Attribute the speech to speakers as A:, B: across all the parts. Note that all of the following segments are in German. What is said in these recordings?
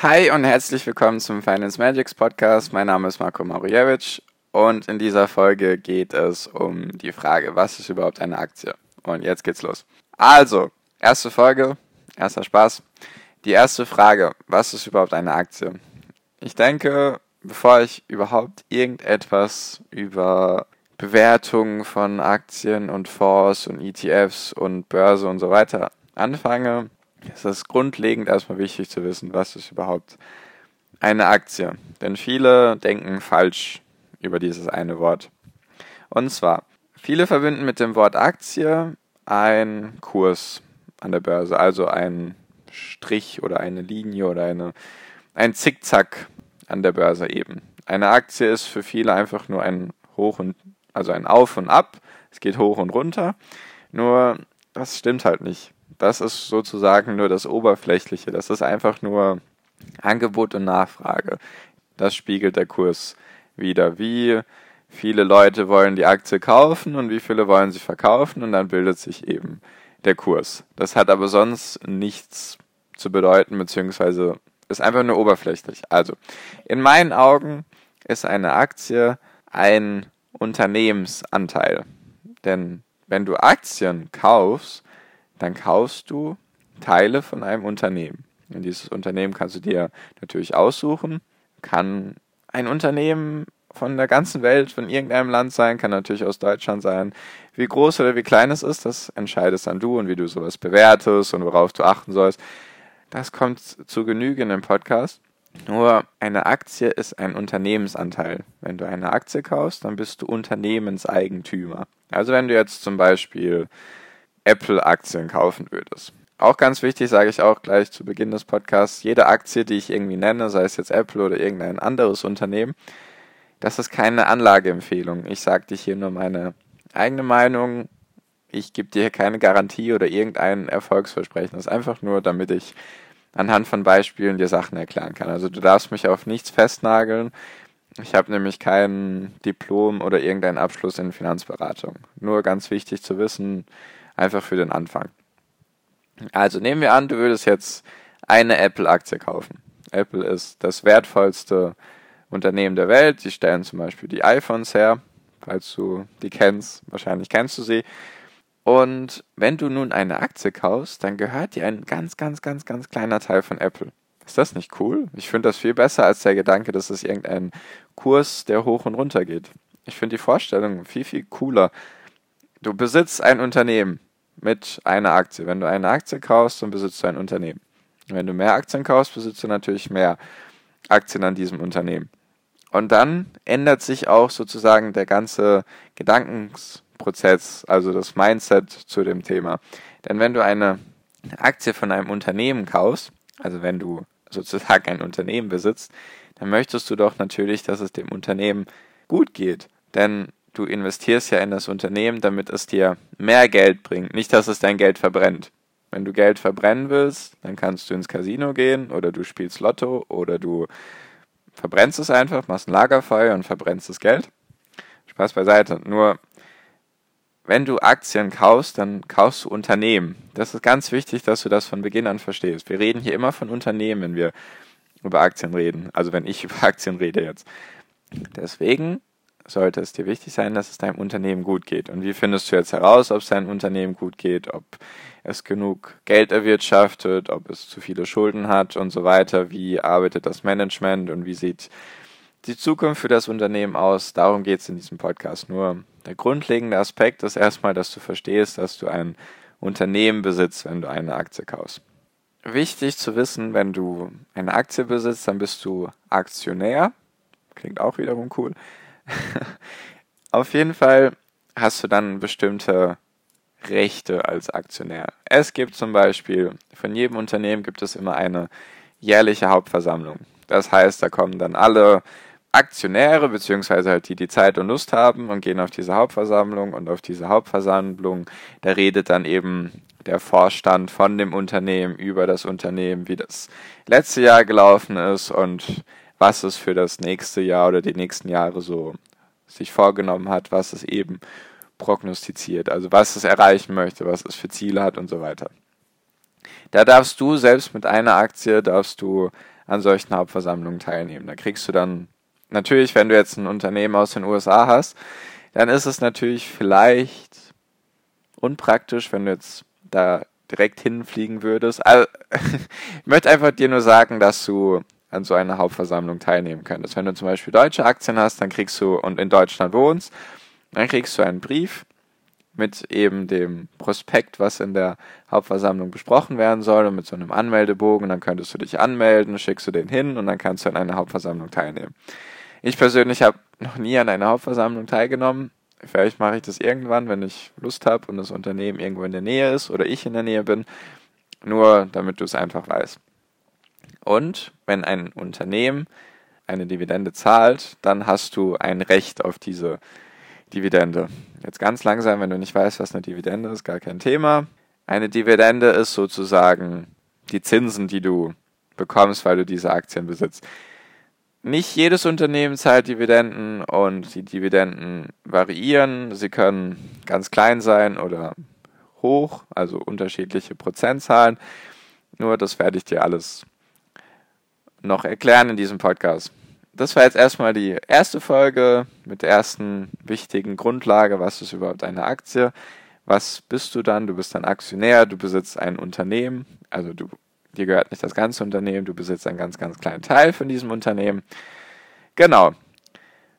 A: Hi und herzlich willkommen zum Finance Magics Podcast. Mein Name ist Marco Mauriewicz und in dieser Folge geht es um die Frage, was ist überhaupt eine Aktie? Und jetzt geht's los. Also, erste Folge, erster Spaß. Die erste Frage, was ist überhaupt eine Aktie? Ich denke, bevor ich überhaupt irgendetwas über Bewertungen von Aktien und Fonds und ETFs und Börse und so weiter anfange, es ist grundlegend erstmal wichtig zu wissen, was ist überhaupt eine Aktie. Denn viele denken falsch über dieses eine Wort. Und zwar, viele verbinden mit dem Wort Aktie einen Kurs an der Börse, also ein Strich oder eine Linie oder eine, ein Zickzack an der Börse eben. Eine Aktie ist für viele einfach nur ein Hoch und, also ein Auf und Ab. Es geht hoch und runter. Nur, das stimmt halt nicht. Das ist sozusagen nur das Oberflächliche. Das ist einfach nur Angebot und Nachfrage. Das spiegelt der Kurs wieder. Wie viele Leute wollen die Aktie kaufen und wie viele wollen sie verkaufen und dann bildet sich eben der Kurs. Das hat aber sonst nichts zu bedeuten, beziehungsweise ist einfach nur oberflächlich. Also, in meinen Augen ist eine Aktie ein Unternehmensanteil. Denn wenn du Aktien kaufst, dann kaufst du Teile von einem Unternehmen. Und dieses Unternehmen kannst du dir natürlich aussuchen. Kann ein Unternehmen von der ganzen Welt, von irgendeinem Land sein, kann natürlich aus Deutschland sein. Wie groß oder wie klein es ist, das entscheidest dann du und wie du sowas bewertest und worauf du achten sollst. Das kommt zu Genüge in dem Podcast. Nur eine Aktie ist ein Unternehmensanteil. Wenn du eine Aktie kaufst, dann bist du Unternehmenseigentümer. Also wenn du jetzt zum Beispiel Apple-Aktien kaufen würdest. Auch ganz wichtig, sage ich auch gleich zu Beginn des Podcasts, jede Aktie, die ich irgendwie nenne, sei es jetzt Apple oder irgendein anderes Unternehmen, das ist keine Anlageempfehlung. Ich sage dir hier nur meine eigene Meinung. Ich gebe dir hier keine Garantie oder irgendein Erfolgsversprechen. Das ist einfach nur, damit ich anhand von Beispielen dir Sachen erklären kann. Also du darfst mich auf nichts festnageln. Ich habe nämlich kein Diplom oder irgendeinen Abschluss in Finanzberatung. Nur ganz wichtig zu wissen, Einfach für den Anfang. Also nehmen wir an, du würdest jetzt eine Apple-Aktie kaufen. Apple ist das wertvollste Unternehmen der Welt. Die stellen zum Beispiel die iPhones her, falls du die kennst. Wahrscheinlich kennst du sie. Und wenn du nun eine Aktie kaufst, dann gehört dir ein ganz, ganz, ganz, ganz kleiner Teil von Apple. Ist das nicht cool? Ich finde das viel besser als der Gedanke, dass es irgendein Kurs, der hoch und runter geht. Ich finde die Vorstellung viel, viel cooler. Du besitzt ein Unternehmen mit einer Aktie. Wenn du eine Aktie kaufst, dann besitzt du ein Unternehmen. Wenn du mehr Aktien kaufst, besitzt du natürlich mehr Aktien an diesem Unternehmen. Und dann ändert sich auch sozusagen der ganze Gedankensprozess, also das Mindset zu dem Thema. Denn wenn du eine Aktie von einem Unternehmen kaufst, also wenn du sozusagen ein Unternehmen besitzt, dann möchtest du doch natürlich, dass es dem Unternehmen gut geht. Denn du investierst ja in das Unternehmen, damit es dir mehr Geld bringt, nicht, dass es dein Geld verbrennt. Wenn du Geld verbrennen willst, dann kannst du ins Casino gehen oder du spielst Lotto oder du verbrennst es einfach, machst ein Lagerfeuer und verbrennst das Geld. Spaß beiseite. Nur, wenn du Aktien kaufst, dann kaufst du Unternehmen. Das ist ganz wichtig, dass du das von Beginn an verstehst. Wir reden hier immer von Unternehmen, wenn wir über Aktien reden. Also wenn ich über Aktien rede jetzt. Deswegen sollte es dir wichtig sein, dass es deinem Unternehmen gut geht. Und wie findest du jetzt heraus, ob es deinem Unternehmen gut geht, ob es genug Geld erwirtschaftet, ob es zu viele Schulden hat und so weiter? Wie arbeitet das Management und wie sieht die Zukunft für das Unternehmen aus? Darum geht es in diesem Podcast. Nur der grundlegende Aspekt ist erstmal, dass du verstehst, dass du ein Unternehmen besitzt, wenn du eine Aktie kaufst. Wichtig zu wissen, wenn du eine Aktie besitzt, dann bist du Aktionär. Klingt auch wiederum cool. Auf jeden Fall hast du dann bestimmte Rechte als Aktionär. Es gibt zum Beispiel, von jedem Unternehmen gibt es immer eine jährliche Hauptversammlung. Das heißt, da kommen dann alle Aktionäre, beziehungsweise halt die, die Zeit und Lust haben und gehen auf diese Hauptversammlung und auf diese Hauptversammlung, da redet dann eben der Vorstand von dem Unternehmen über das Unternehmen, wie das letzte Jahr gelaufen ist und was es für das nächste Jahr oder die nächsten Jahre so sich vorgenommen hat, was es eben prognostiziert, also was es erreichen möchte, was es für Ziele hat und so weiter. Da darfst du selbst mit einer Aktie, darfst du an solchen Hauptversammlungen teilnehmen. Da kriegst du dann, natürlich, wenn du jetzt ein Unternehmen aus den USA hast, dann ist es natürlich vielleicht unpraktisch, wenn du jetzt da direkt hinfliegen würdest. Also, ich möchte einfach dir nur sagen, dass du an so einer Hauptversammlung teilnehmen könntest. Wenn du zum Beispiel deutsche Aktien hast, dann kriegst du und in Deutschland wohnst, dann kriegst du einen Brief mit eben dem Prospekt, was in der Hauptversammlung besprochen werden soll und mit so einem Anmeldebogen. Dann könntest du dich anmelden, schickst du den hin und dann kannst du an einer Hauptversammlung teilnehmen. Ich persönlich habe noch nie an einer Hauptversammlung teilgenommen. Vielleicht mache ich das irgendwann, wenn ich Lust habe und das Unternehmen irgendwo in der Nähe ist oder ich in der Nähe bin. Nur damit du es einfach weißt. Und wenn ein Unternehmen eine Dividende zahlt, dann hast du ein Recht auf diese Dividende. Jetzt ganz langsam, wenn du nicht weißt, was eine Dividende ist, gar kein Thema. Eine Dividende ist sozusagen die Zinsen, die du bekommst, weil du diese Aktien besitzt. Nicht jedes Unternehmen zahlt Dividenden und die Dividenden variieren. Sie können ganz klein sein oder hoch, also unterschiedliche Prozentzahlen. Nur das werde ich dir alles noch erklären in diesem Podcast. Das war jetzt erstmal die erste Folge mit der ersten wichtigen Grundlage. Was ist überhaupt eine Aktie? Was bist du dann? Du bist ein Aktionär, du besitzt ein Unternehmen, also du, dir gehört nicht das ganze Unternehmen, du besitzt einen ganz, ganz kleinen Teil von diesem Unternehmen. Genau.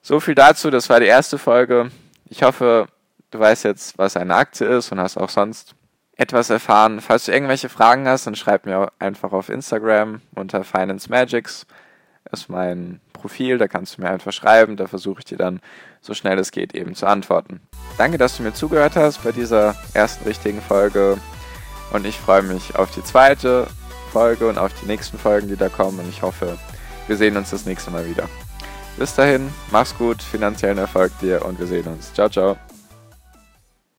A: So viel dazu, das war die erste Folge. Ich hoffe, du weißt jetzt, was eine Aktie ist und hast auch sonst etwas erfahren. Falls du irgendwelche Fragen hast, dann schreib mir einfach auf Instagram unter Finance Magics. Ist mein Profil, da kannst du mir einfach schreiben, da versuche ich dir dann so schnell es geht eben zu antworten. Danke, dass du mir zugehört hast bei dieser ersten richtigen Folge und ich freue mich auf die zweite Folge und auf die nächsten Folgen, die da kommen und ich hoffe, wir sehen uns das nächste Mal wieder. Bis dahin, mach's gut, finanziellen Erfolg dir und wir sehen uns. Ciao, ciao.